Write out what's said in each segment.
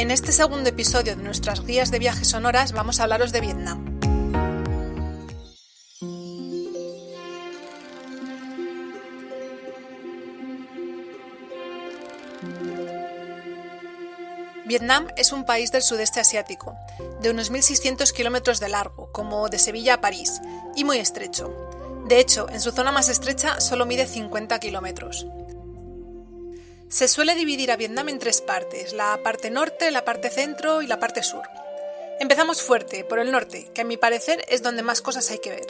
En este segundo episodio de nuestras guías de viajes sonoras vamos a hablaros de Vietnam. Vietnam es un país del sudeste asiático, de unos 1.600 kilómetros de largo, como de Sevilla a París, y muy estrecho. De hecho, en su zona más estrecha solo mide 50 kilómetros. Se suele dividir a Vietnam en tres partes, la parte norte, la parte centro y la parte sur. Empezamos fuerte, por el norte, que a mi parecer es donde más cosas hay que ver.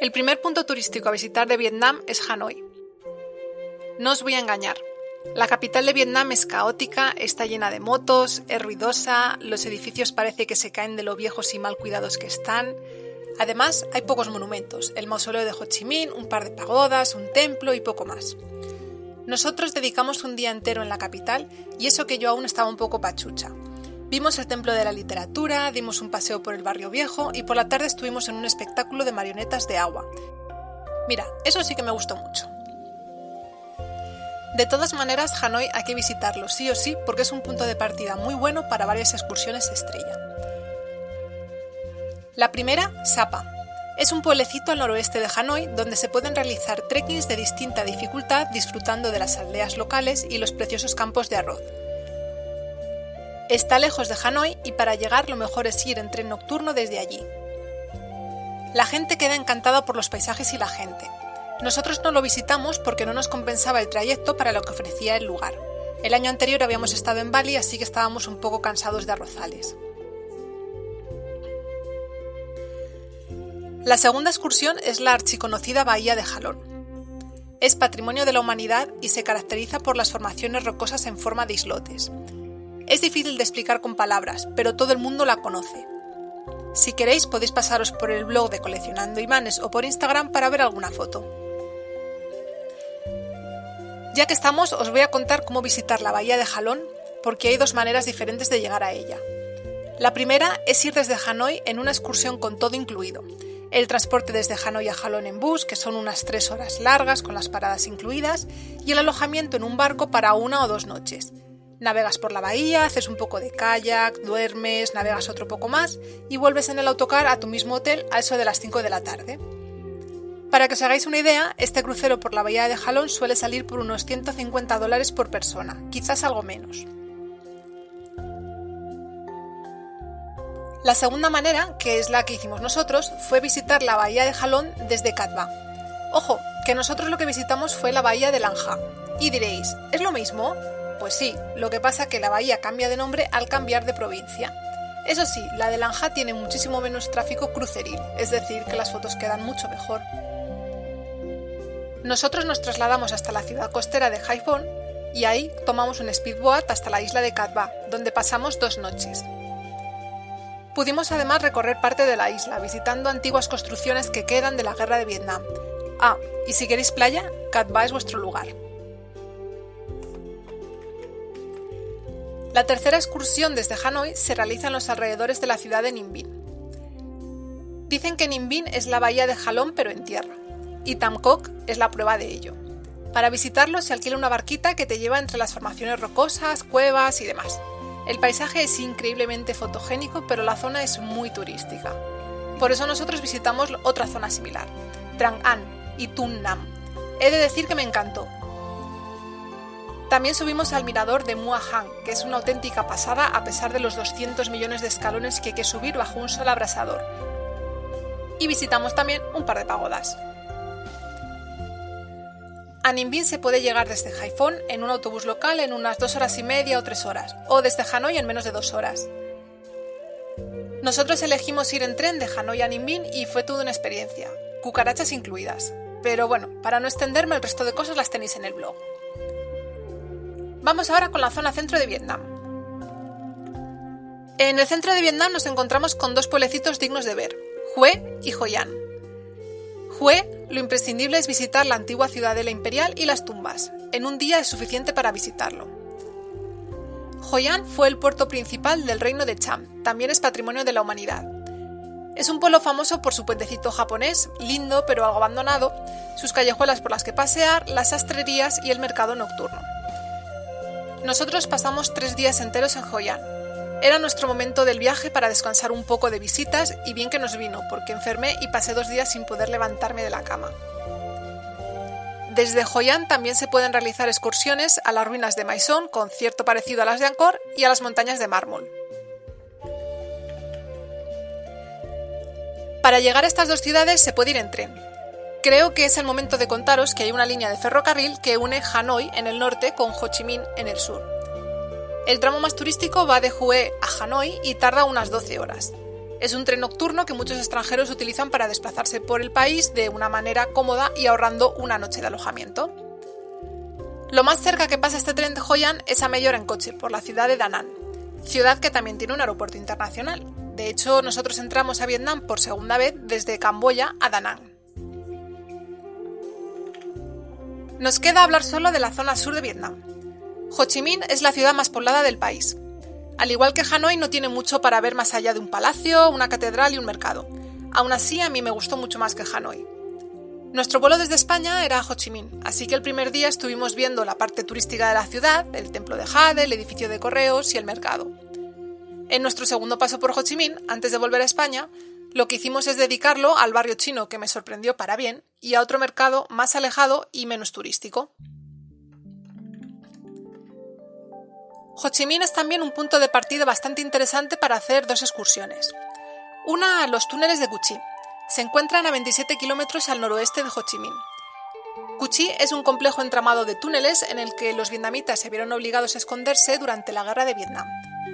El primer punto turístico a visitar de Vietnam es Hanoi. No os voy a engañar, la capital de Vietnam es caótica, está llena de motos, es ruidosa, los edificios parece que se caen de lo viejos y mal cuidados que están. Además, hay pocos monumentos, el mausoleo de Ho Chi Minh, un par de pagodas, un templo y poco más. Nosotros dedicamos un día entero en la capital y eso que yo aún estaba un poco pachucha. Vimos el templo de la literatura, dimos un paseo por el barrio viejo y por la tarde estuvimos en un espectáculo de marionetas de agua. Mira, eso sí que me gustó mucho. De todas maneras, Hanoi hay que visitarlo sí o sí porque es un punto de partida muy bueno para varias excursiones estrella. La primera, Sapa. Es un pueblecito al noroeste de Hanoi donde se pueden realizar trekkings de distinta dificultad disfrutando de las aldeas locales y los preciosos campos de arroz. Está lejos de Hanoi y para llegar lo mejor es ir en tren nocturno desde allí. La gente queda encantada por los paisajes y la gente, nosotros no lo visitamos porque no nos compensaba el trayecto para lo que ofrecía el lugar. El año anterior habíamos estado en Bali, así que estábamos un poco cansados de arrozales. La segunda excursión es la archiconocida Bahía de Jalón. Es patrimonio de la humanidad y se caracteriza por las formaciones rocosas en forma de islotes. Es difícil de explicar con palabras, pero todo el mundo la conoce. Si queréis podéis pasaros por el blog de Coleccionando Imanes o por Instagram para ver alguna foto. Ya que estamos, os voy a contar cómo visitar la bahía de Jalón, porque hay dos maneras diferentes de llegar a ella. La primera es ir desde Hanoi en una excursión con todo incluido. El transporte desde Hanoi a Jalón en bus, que son unas tres horas largas con las paradas incluidas, y el alojamiento en un barco para una o dos noches. Navegas por la bahía, haces un poco de kayak, duermes, navegas otro poco más y vuelves en el autocar a tu mismo hotel a eso de las 5 de la tarde. Para que os hagáis una idea, este crucero por la bahía de Jalón suele salir por unos 150 dólares por persona, quizás algo menos. La segunda manera, que es la que hicimos nosotros, fue visitar la bahía de Jalón desde Katba. Ojo, que nosotros lo que visitamos fue la bahía de Lanja. Y diréis, ¿es lo mismo? Pues sí, lo que pasa es que la bahía cambia de nombre al cambiar de provincia. Eso sí, la de Lanja tiene muchísimo menos tráfico cruceril, es decir, que las fotos quedan mucho mejor. Nosotros nos trasladamos hasta la ciudad costera de Haiphong y ahí tomamos un speedboat hasta la isla de Katba, donde pasamos dos noches. Pudimos además recorrer parte de la isla, visitando antiguas construcciones que quedan de la guerra de Vietnam. Ah, y si queréis playa, Katba es vuestro lugar. La tercera excursión desde Hanoi se realiza en los alrededores de la ciudad de Ninh Dicen que Ninh es la bahía de Jalón pero en tierra y Tamcock es la prueba de ello. Para visitarlo se alquila una barquita que te lleva entre las formaciones rocosas, cuevas y demás. El paisaje es increíblemente fotogénico, pero la zona es muy turística. Por eso nosotros visitamos otra zona similar, Trang An y Tun Nam. He de decir que me encantó. También subimos al mirador de Mua Hang, que es una auténtica pasada a pesar de los 200 millones de escalones que hay que subir bajo un sol abrasador. Y visitamos también un par de pagodas. A Ninh se puede llegar desde Haiphong en un autobús local en unas dos horas y media o tres horas, o desde Hanoi en menos de dos horas. Nosotros elegimos ir en tren de Hanoi a Ninh y fue toda una experiencia, cucarachas incluidas. Pero bueno, para no extenderme, el resto de cosas las tenéis en el blog. Vamos ahora con la zona centro de Vietnam. En el centro de Vietnam nos encontramos con dos pueblecitos dignos de ver, Hue y Hoi An. Hue lo imprescindible es visitar la antigua ciudadela imperial y las tumbas. En un día es suficiente para visitarlo. Hoi An fue el puerto principal del reino de Cham, también es patrimonio de la humanidad. Es un pueblo famoso por su puentecito japonés, lindo pero algo abandonado, sus callejuelas por las que pasear, las sastrerías y el mercado nocturno. Nosotros pasamos tres días enteros en Hoi An. Era nuestro momento del viaje para descansar un poco de visitas y bien que nos vino, porque enfermé y pasé dos días sin poder levantarme de la cama. Desde An también se pueden realizar excursiones a las ruinas de Maison, con cierto parecido a las de Angkor, y a las montañas de mármol. Para llegar a estas dos ciudades se puede ir en tren. Creo que es el momento de contaros que hay una línea de ferrocarril que une Hanoi en el norte con Ho Chi Minh en el sur. El tramo más turístico va de Hue a Hanoi y tarda unas 12 horas. Es un tren nocturno que muchos extranjeros utilizan para desplazarse por el país de una manera cómoda y ahorrando una noche de alojamiento. Lo más cerca que pasa este tren de Hoi An es a media hora en coche, por la ciudad de Da Nang, ciudad que también tiene un aeropuerto internacional. De hecho, nosotros entramos a Vietnam por segunda vez desde Camboya a Da Nang. Nos queda hablar solo de la zona sur de Vietnam. Ho Chi Minh es la ciudad más poblada del país. Al igual que Hanoi no tiene mucho para ver más allá de un palacio, una catedral y un mercado. Aún así, a mí me gustó mucho más que Hanoi. Nuestro vuelo desde España era a Ho Chi Minh, así que el primer día estuvimos viendo la parte turística de la ciudad, el templo de Jade, el edificio de correos y el mercado. En nuestro segundo paso por Ho Chi Minh, antes de volver a España, lo que hicimos es dedicarlo al barrio chino que me sorprendió para bien y a otro mercado más alejado y menos turístico. Ho Chi Minh es también un punto de partida bastante interesante para hacer dos excursiones. Una a los túneles de Cuchi. Se encuentran a 27 kilómetros al noroeste de Ho Chi Minh. Cuchi es un complejo entramado de túneles en el que los vietnamitas se vieron obligados a esconderse durante la guerra de Vietnam.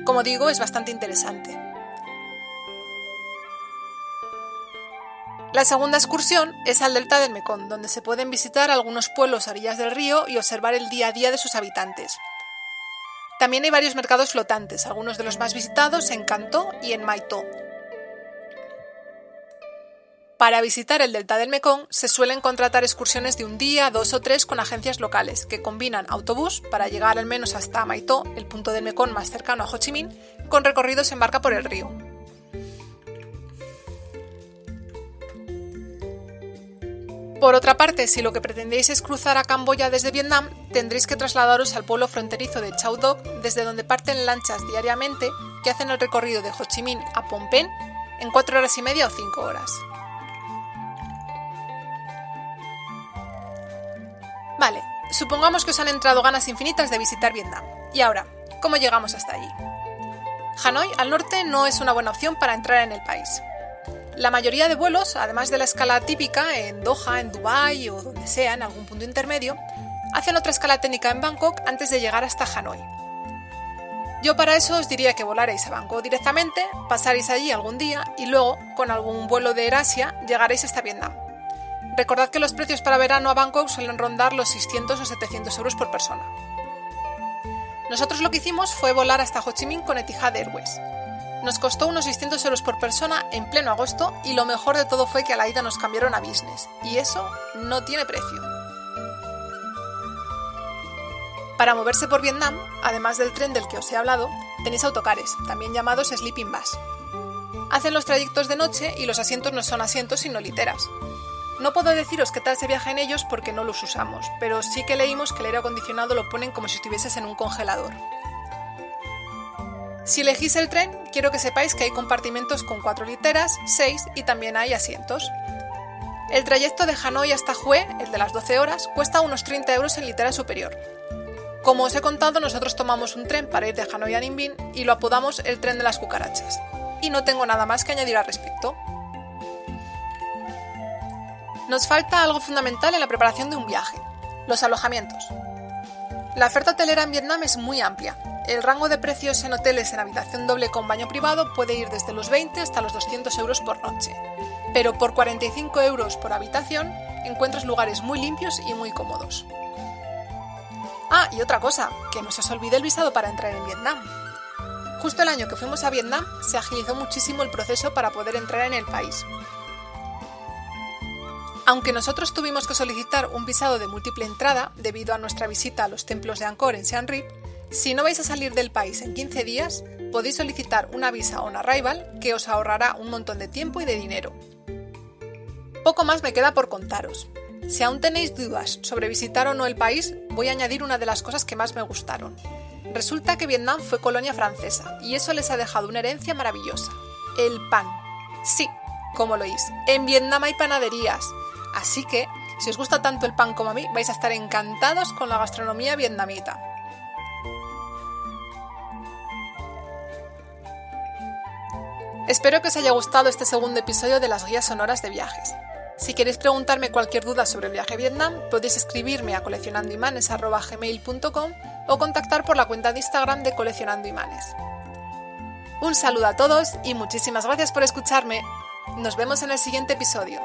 Como digo, es bastante interesante. La segunda excursión es al delta del Mekong, donde se pueden visitar algunos pueblos a orillas del río y observar el día a día de sus habitantes. También hay varios mercados flotantes, algunos de los más visitados en Cantó y en Maito. Para visitar el delta del Mekong se suelen contratar excursiones de un día, dos o tres con agencias locales que combinan autobús para llegar al menos hasta Maito, el punto del Mekong más cercano a Ho Chi Minh, con recorridos en barca por el río. Por otra parte, si lo que pretendéis es cruzar a Camboya desde Vietnam, tendréis que trasladaros al pueblo fronterizo de Chau Doc, desde donde parten lanchas diariamente que hacen el recorrido de Ho Chi Minh a Phnom Penh en 4 horas y media o 5 horas. Vale, supongamos que os han entrado ganas infinitas de visitar Vietnam. Y ahora, ¿cómo llegamos hasta allí? Hanoi, al norte, no es una buena opción para entrar en el país. La mayoría de vuelos, además de la escala típica en Doha, en Dubái o donde sea, en algún punto intermedio, hacen otra escala técnica en Bangkok antes de llegar hasta Hanoi. Yo para eso os diría que volaréis a Bangkok directamente, pasaréis allí algún día y luego, con algún vuelo de Asia, llegaréis hasta Vietnam. Recordad que los precios para verano a Bangkok suelen rondar los 600 o 700 euros por persona. Nosotros lo que hicimos fue volar hasta Ho Chi Minh con Etihad Airways. Nos costó unos 600 euros por persona en pleno agosto y lo mejor de todo fue que a la ida nos cambiaron a business, y eso no tiene precio. Para moverse por Vietnam, además del tren del que os he hablado, tenéis autocares, también llamados sleeping bus. Hacen los trayectos de noche y los asientos no son asientos sino literas. No puedo deciros qué tal se viaja en ellos porque no los usamos, pero sí que leímos que el aire acondicionado lo ponen como si estuvieses en un congelador. Si elegís el tren, quiero que sepáis que hay compartimentos con 4 literas, 6 y también hay asientos. El trayecto de Hanoi hasta Hue, el de las 12 horas, cuesta unos 30 euros en litera superior. Como os he contado, nosotros tomamos un tren para ir de Hanoi a Ninh y lo apodamos el tren de las cucarachas. Y no tengo nada más que añadir al respecto. Nos falta algo fundamental en la preparación de un viaje, los alojamientos. La oferta hotelera en Vietnam es muy amplia, el rango de precios en hoteles en habitación doble con baño privado puede ir desde los 20 hasta los 200 euros por noche, pero por 45 euros por habitación encuentras lugares muy limpios y muy cómodos. Ah, y otra cosa, que no se os olvide el visado para entrar en Vietnam. Justo el año que fuimos a Vietnam se agilizó muchísimo el proceso para poder entrar en el país. Aunque nosotros tuvimos que solicitar un visado de múltiple entrada debido a nuestra visita a los templos de Angkor en Siem Reap, si no vais a salir del país en 15 días, podéis solicitar una visa on arrival que os ahorrará un montón de tiempo y de dinero. Poco más me queda por contaros. Si aún tenéis dudas sobre visitar o no el país, voy a añadir una de las cosas que más me gustaron. Resulta que Vietnam fue colonia francesa y eso les ha dejado una herencia maravillosa. El pan. Sí, como lo oís, en Vietnam hay panaderías. Así que, si os gusta tanto el pan como a mí, vais a estar encantados con la gastronomía vietnamita. Espero que os haya gustado este segundo episodio de las guías sonoras de viajes. Si queréis preguntarme cualquier duda sobre el viaje a Vietnam, podéis escribirme a coleccionandoimanes.com o contactar por la cuenta de Instagram de Coleccionando Imanes. Un saludo a todos y muchísimas gracias por escucharme. Nos vemos en el siguiente episodio.